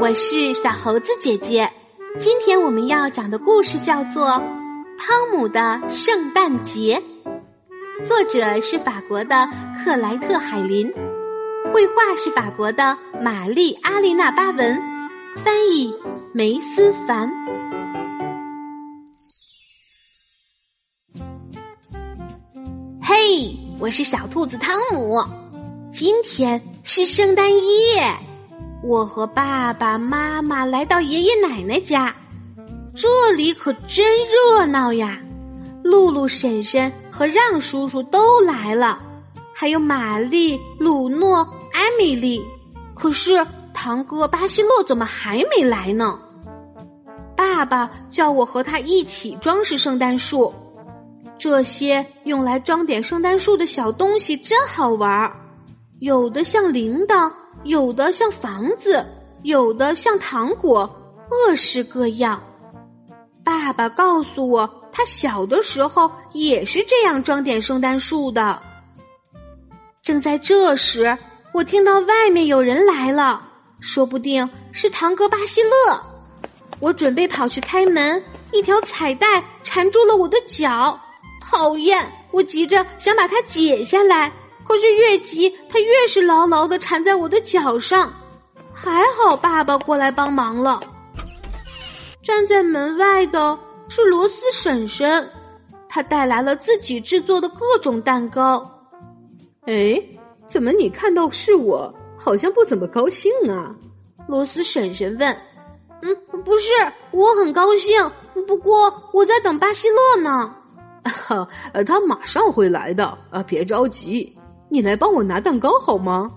我是小猴子姐姐。今天我们要讲的故事叫做《汤姆的圣诞节》，作者是法国的克莱特·海林，绘画是法国的玛丽·阿丽娜·巴文，翻译梅思凡。嘿，我是小兔子汤姆，今天是圣诞夜。我和爸爸妈妈来到爷爷奶奶家，这里可真热闹呀！露露婶婶和让叔叔都来了，还有玛丽、鲁诺、艾米丽。可是堂哥巴西洛怎么还没来呢？爸爸叫我和他一起装饰圣诞树。这些用来装点圣诞树的小东西真好玩儿，有的像铃铛。有的像房子，有的像糖果，各式各样。爸爸告诉我，他小的时候也是这样装点圣诞树的。正在这时，我听到外面有人来了，说不定是堂哥巴西乐。我准备跑去开门，一条彩带缠住了我的脚，讨厌！我急着想把它解下来。可是越急，它越是牢牢的缠在我的脚上。还好爸爸过来帮忙了。站在门外的是罗斯婶婶，她带来了自己制作的各种蛋糕。哎，怎么你看到是我，好像不怎么高兴啊？罗斯婶婶问。嗯，不是，我很高兴，不过我在等巴西乐呢。哈，他马上会来的啊，别着急。你来帮我拿蛋糕好吗？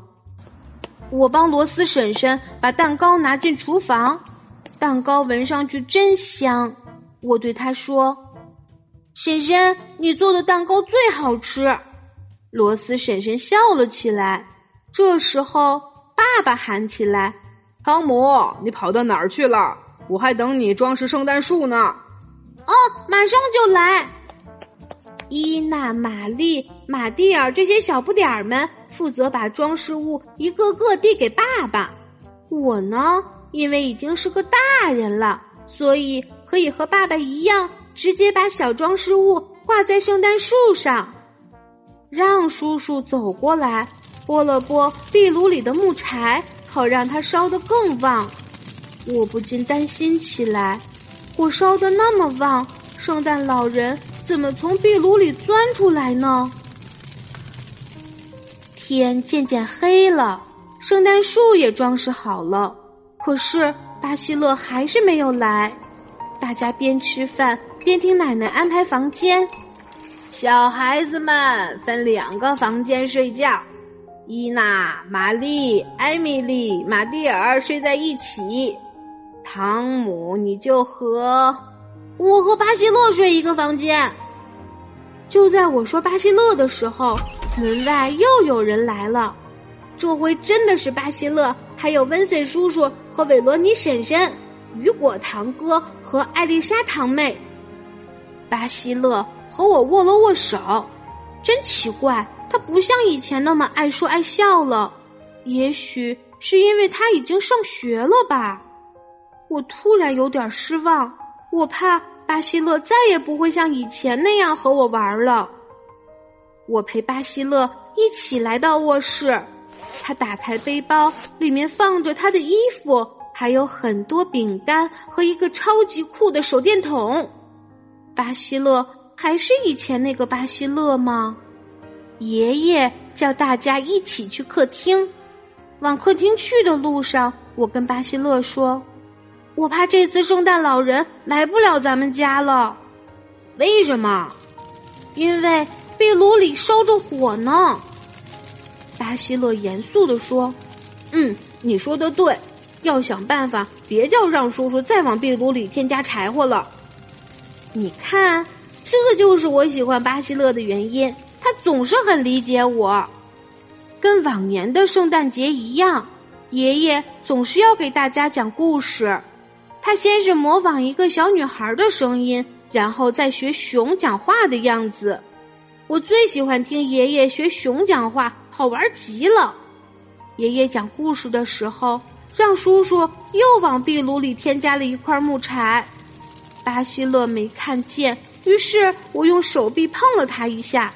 我帮罗斯婶婶把蛋糕拿进厨房，蛋糕闻上去真香。我对她说：“婶婶，你做的蛋糕最好吃。”罗斯婶婶笑了起来。这时候，爸爸喊起来：“汤姆，你跑到哪儿去了？我还等你装饰圣诞树呢。”哦，马上就来。伊娜、玛丽、马蒂尔这些小不点儿们负责把装饰物一个个递给爸爸。我呢，因为已经是个大人了，所以可以和爸爸一样，直接把小装饰物挂在圣诞树上。让叔叔走过来，拨了拨壁炉里的木柴，好让它烧得更旺。我不禁担心起来：火烧的那么旺，圣诞老人。怎么从壁炉里钻出来呢？天渐渐黑了，圣诞树也装饰好了，可是巴西乐还是没有来。大家边吃饭边听奶奶安排房间。小孩子们分两个房间睡觉，伊娜、玛丽、艾米丽、马蒂尔睡在一起，汤姆你就和。我和巴西乐睡一个房间。就在我说巴西乐的时候，门外又有人来了。这回真的是巴西乐，还有温森叔叔和韦罗尼婶婶、雨果堂哥和艾丽莎堂妹。巴西乐和我握了握手，真奇怪，他不像以前那么爱说爱笑了。也许是因为他已经上学了吧。我突然有点失望，我怕。巴西乐再也不会像以前那样和我玩了。我陪巴西乐一起来到卧室，他打开背包，里面放着他的衣服，还有很多饼干和一个超级酷的手电筒。巴西乐还是以前那个巴西乐吗？爷爷叫大家一起去客厅。往客厅去的路上，我跟巴西乐说。我怕这次圣诞老人来不了咱们家了，为什么？因为壁炉里烧着火呢。巴西勒严肃地说：“嗯，你说的对，要想办法，别叫让叔叔再往壁炉里添加柴火了。你看，这就是我喜欢巴西勒的原因，他总是很理解我。跟往年的圣诞节一样，爷爷总是要给大家讲故事。”他先是模仿一个小女孩的声音，然后再学熊讲话的样子。我最喜欢听爷爷学熊讲话，好玩极了。爷爷讲故事的时候，让叔叔又往壁炉里添加了一块木柴。巴西勒没看见，于是我用手臂碰了他一下，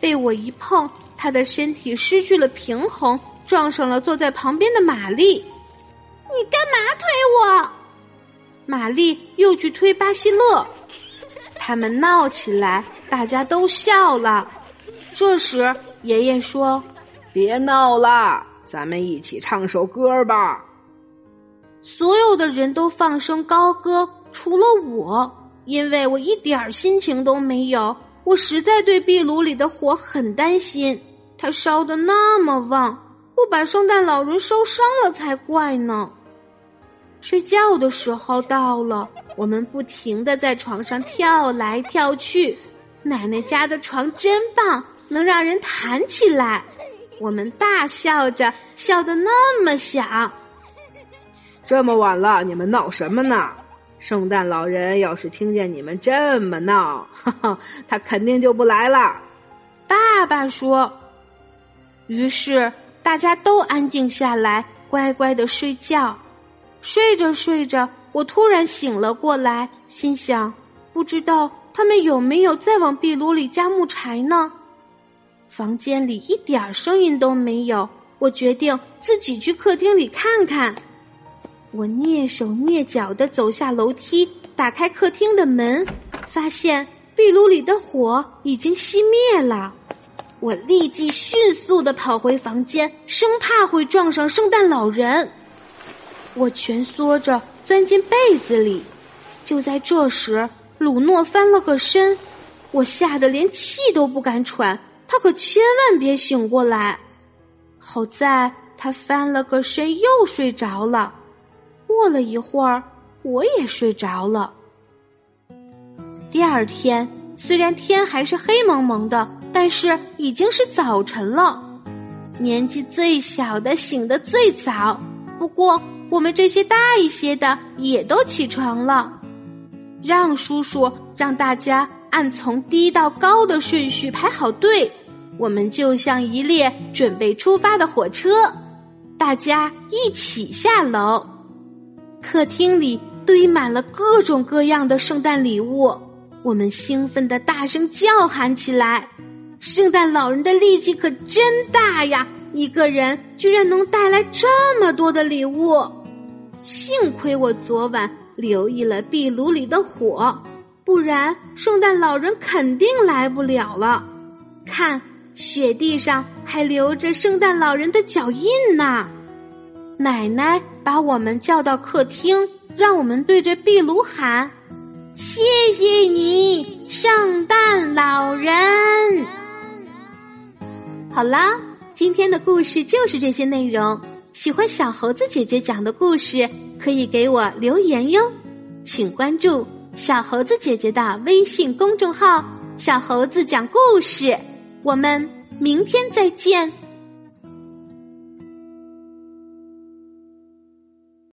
被我一碰，他的身体失去了平衡，撞上了坐在旁边的玛丽。你干嘛推我？玛丽又去推巴西勒，他们闹起来，大家都笑了。这时，爷爷说：“别闹了，咱们一起唱首歌吧。”所有的人都放声高歌，除了我，因为我一点心情都没有。我实在对壁炉里的火很担心，它烧得那么旺，不把圣诞老人烧伤了才怪呢。睡觉的时候到了，我们不停的在床上跳来跳去。奶奶家的床真棒，能让人弹起来。我们大笑着，笑得那么响。这么晚了，你们闹什么呢？圣诞老人要是听见你们这么闹，哈哈，他肯定就不来了。爸爸说。于是大家都安静下来，乖乖的睡觉。睡着睡着，我突然醒了过来，心想：不知道他们有没有再往壁炉里加木柴呢？房间里一点声音都没有，我决定自己去客厅里看看。我蹑手蹑脚的走下楼梯，打开客厅的门，发现壁炉里的火已经熄灭了。我立即迅速的跑回房间，生怕会撞上圣诞老人。我蜷缩着钻进被子里，就在这时，鲁诺翻了个身，我吓得连气都不敢喘。他可千万别醒过来！好在他翻了个身又睡着了。过了一会儿，我也睡着了。第二天，虽然天还是黑蒙蒙的，但是已经是早晨了。年纪最小的醒得最早，不过。我们这些大一些的也都起床了，让叔叔让大家按从低到高的顺序排好队，我们就像一列准备出发的火车，大家一起下楼。客厅里堆满了各种各样的圣诞礼物，我们兴奋的大声叫喊起来。圣诞老人的力气可真大呀！一个人居然能带来这么多的礼物，幸亏我昨晚留意了壁炉里的火，不然圣诞老人肯定来不了了。看，雪地上还留着圣诞老人的脚印呢。奶奶把我们叫到客厅，让我们对着壁炉喊：“谢谢你，圣诞老人。”好啦。今天的故事就是这些内容。喜欢小猴子姐姐讲的故事，可以给我留言哟。请关注小猴子姐姐的微信公众号“小猴子讲故事”。我们明天再见。